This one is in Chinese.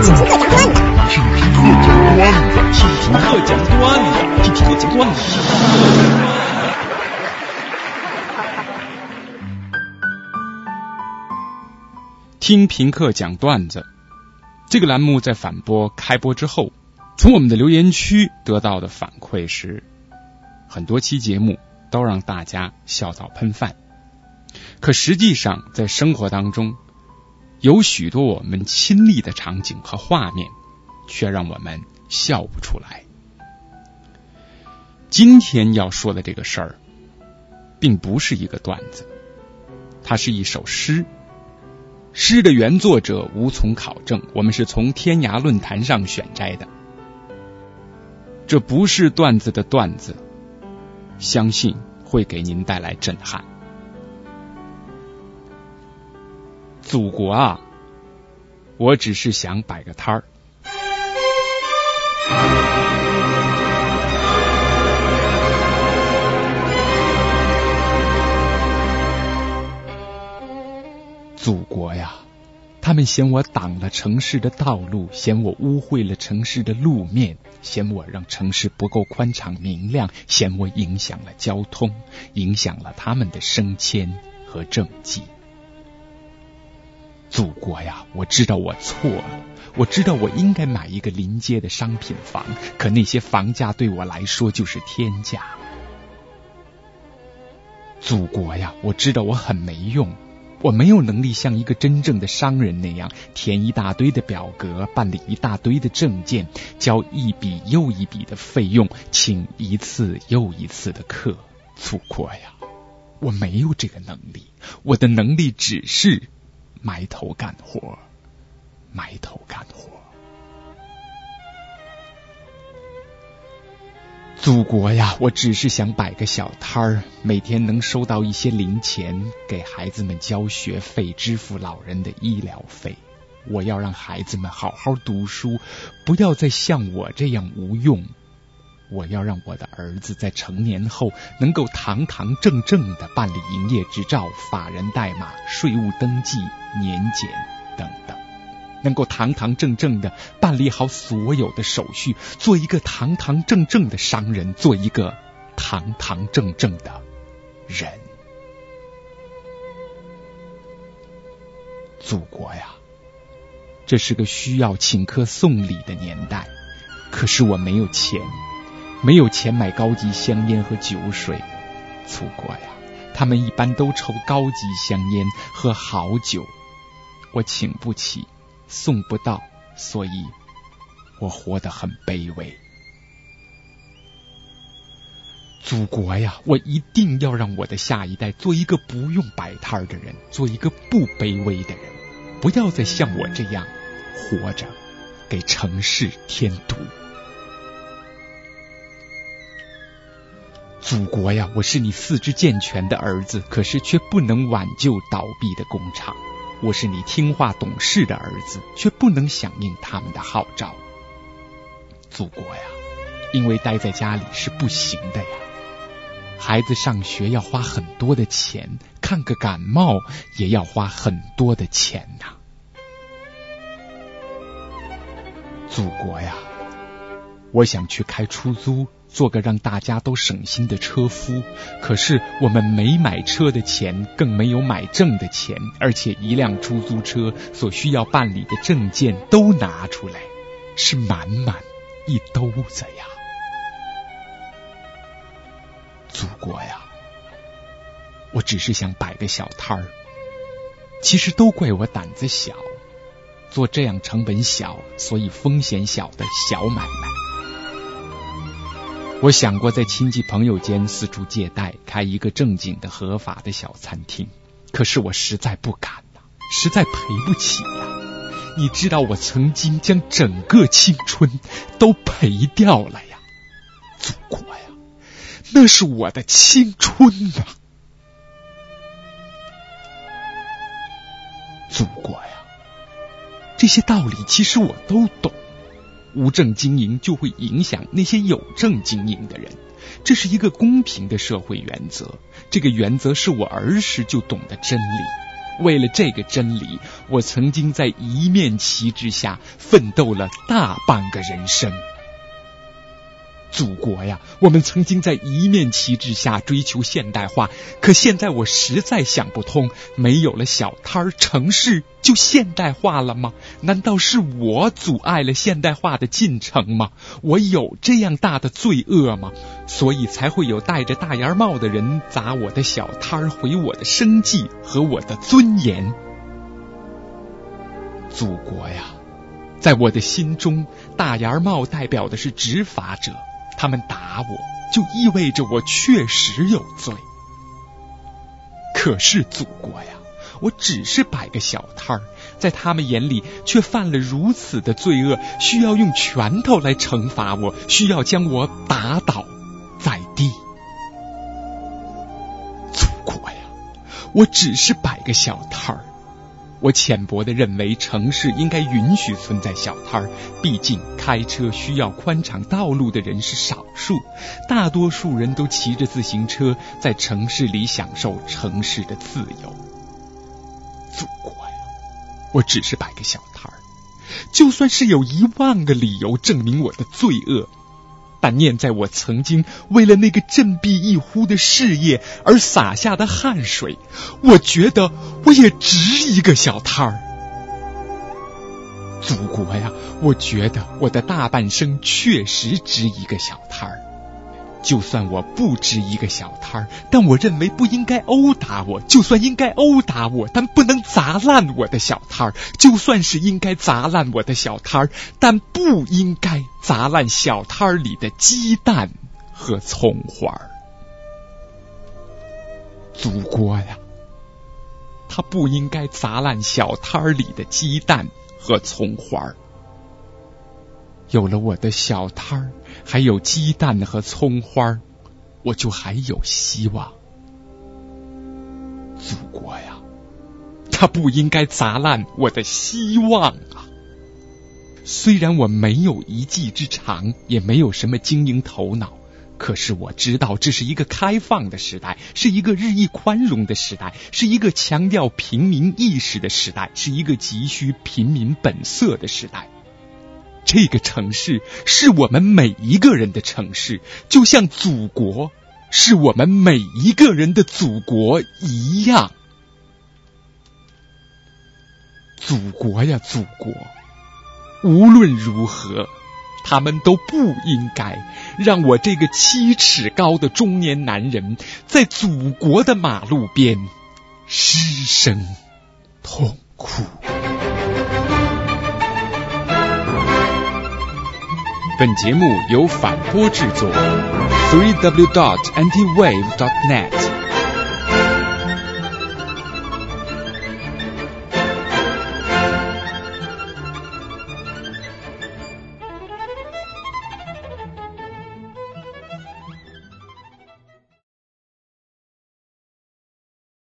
听评课讲段子，听评课讲段子，听评课讲段子，听评课讲段子。听评课讲段子，这个栏目在反播开播之后，从我们的留言区得到的反馈是，很多期节目都让大家笑到喷饭。可实际上，在生活当中，有许多我们亲历的场景和画面，却让我们笑不出来。今天要说的这个事儿，并不是一个段子，它是一首诗。诗的原作者无从考证，我们是从天涯论坛上选摘的。这不是段子的段子，相信会给您带来震撼。祖国啊，我只是想摆个摊儿。祖国呀，他们嫌我挡了城市的道路，嫌我污秽了城市的路面，嫌我让城市不够宽敞明亮，嫌我影响了交通，影响了他们的升迁和政绩。祖国呀，我知道我错了，我知道我应该买一个临街的商品房，可那些房价对我来说就是天价。祖国呀，我知道我很没用。我没有能力像一个真正的商人那样填一大堆的表格，办理一大堆的证件，交一笔又一笔的费用，请一次又一次的客。祖国呀，我没有这个能力，我的能力只是埋头干活，埋头干活。祖国呀，我只是想摆个小摊儿，每天能收到一些零钱，给孩子们交学费，支付老人的医疗费。我要让孩子们好好读书，不要再像我这样无用。我要让我的儿子在成年后能够堂堂正正的办理营业执照、法人代码、税务登记、年检等等。能够堂堂正正的办理好所有的手续，做一个堂堂正正的商人，做一个堂堂正正的人。祖国呀，这是个需要请客送礼的年代，可是我没有钱，没有钱买高级香烟和酒水。祖国呀，他们一般都抽高级香烟，喝好酒，我请不起。送不到，所以我活得很卑微。祖国呀，我一定要让我的下一代做一个不用摆摊的人，做一个不卑微的人，不要再像我这样活着，给城市添堵。祖国呀，我是你四肢健全的儿子，可是却不能挽救倒闭的工厂。我是你听话懂事的儿子，却不能响应他们的号召。祖国呀，因为待在家里是不行的呀。孩子上学要花很多的钱，看个感冒也要花很多的钱呐。祖国呀，我想去开出租。做个让大家都省心的车夫，可是我们没买车的钱，更没有买证的钱，而且一辆出租车所需要办理的证件都拿出来，是满满一兜子呀！祖国呀，我只是想摆个小摊儿，其实都怪我胆子小，做这样成本小，所以风险小的小买卖。我想过在亲戚朋友间四处借贷，开一个正经的合法的小餐厅，可是我实在不敢呐，实在赔不起呀！你知道我曾经将整个青春都赔掉了呀，祖国呀，那是我的青春呐，祖国呀，这些道理其实我都懂。无证经营就会影响那些有证经营的人，这是一个公平的社会原则。这个原则是我儿时就懂得真理。为了这个真理，我曾经在一面旗帜下奋斗了大半个人生。祖国呀，我们曾经在一面旗帜下追求现代化，可现在我实在想不通，没有了小摊儿，城市就现代化了吗？难道是我阻碍了现代化的进程吗？我有这样大的罪恶吗？所以才会有戴着大檐帽的人砸我的小摊儿，毁我的生计和我的尊严。祖国呀，在我的心中，大檐帽代表的是执法者。他们打我，就意味着我确实有罪。可是祖国呀，我只是摆个小摊儿，在他们眼里却犯了如此的罪恶，需要用拳头来惩罚我，需要将我打倒在地。祖国呀，我只是摆个小摊儿。我浅薄的认为，城市应该允许存在小摊儿。毕竟，开车需要宽敞道路的人是少数，大多数人都骑着自行车在城市里享受城市的自由。祖国呀，我只是摆个小摊儿，就算是有一万个理由证明我的罪恶。但念在我曾经为了那个振臂一呼的事业而洒下的汗水，我觉得我也值一个小摊儿。祖国呀，我觉得我的大半生确实值一个小摊儿。就算我不值一个小摊儿，但我认为不应该殴打我。就算应该殴打我，但不能砸烂我的小摊儿。就算是应该砸烂我的小摊儿，但不应该砸烂小摊儿里的鸡蛋和葱花。祖国呀，他不应该砸烂小摊儿里的鸡蛋和葱花。有了我的小摊儿。还有鸡蛋和葱花，我就还有希望。祖国呀，他不应该砸烂我的希望啊！虽然我没有一技之长，也没有什么经营头脑，可是我知道这是一个开放的时代，是一个日益宽容的时代，是一个强调平民意识的时代，是一个急需平民本色的时代。这个城市是我们每一个人的城市，就像祖国是我们每一个人的祖国一样。祖国呀，祖国！无论如何，他们都不应该让我这个七尺高的中年男人在祖国的马路边失声痛哭。本节目由反播制作，three w dot anti wave dot net。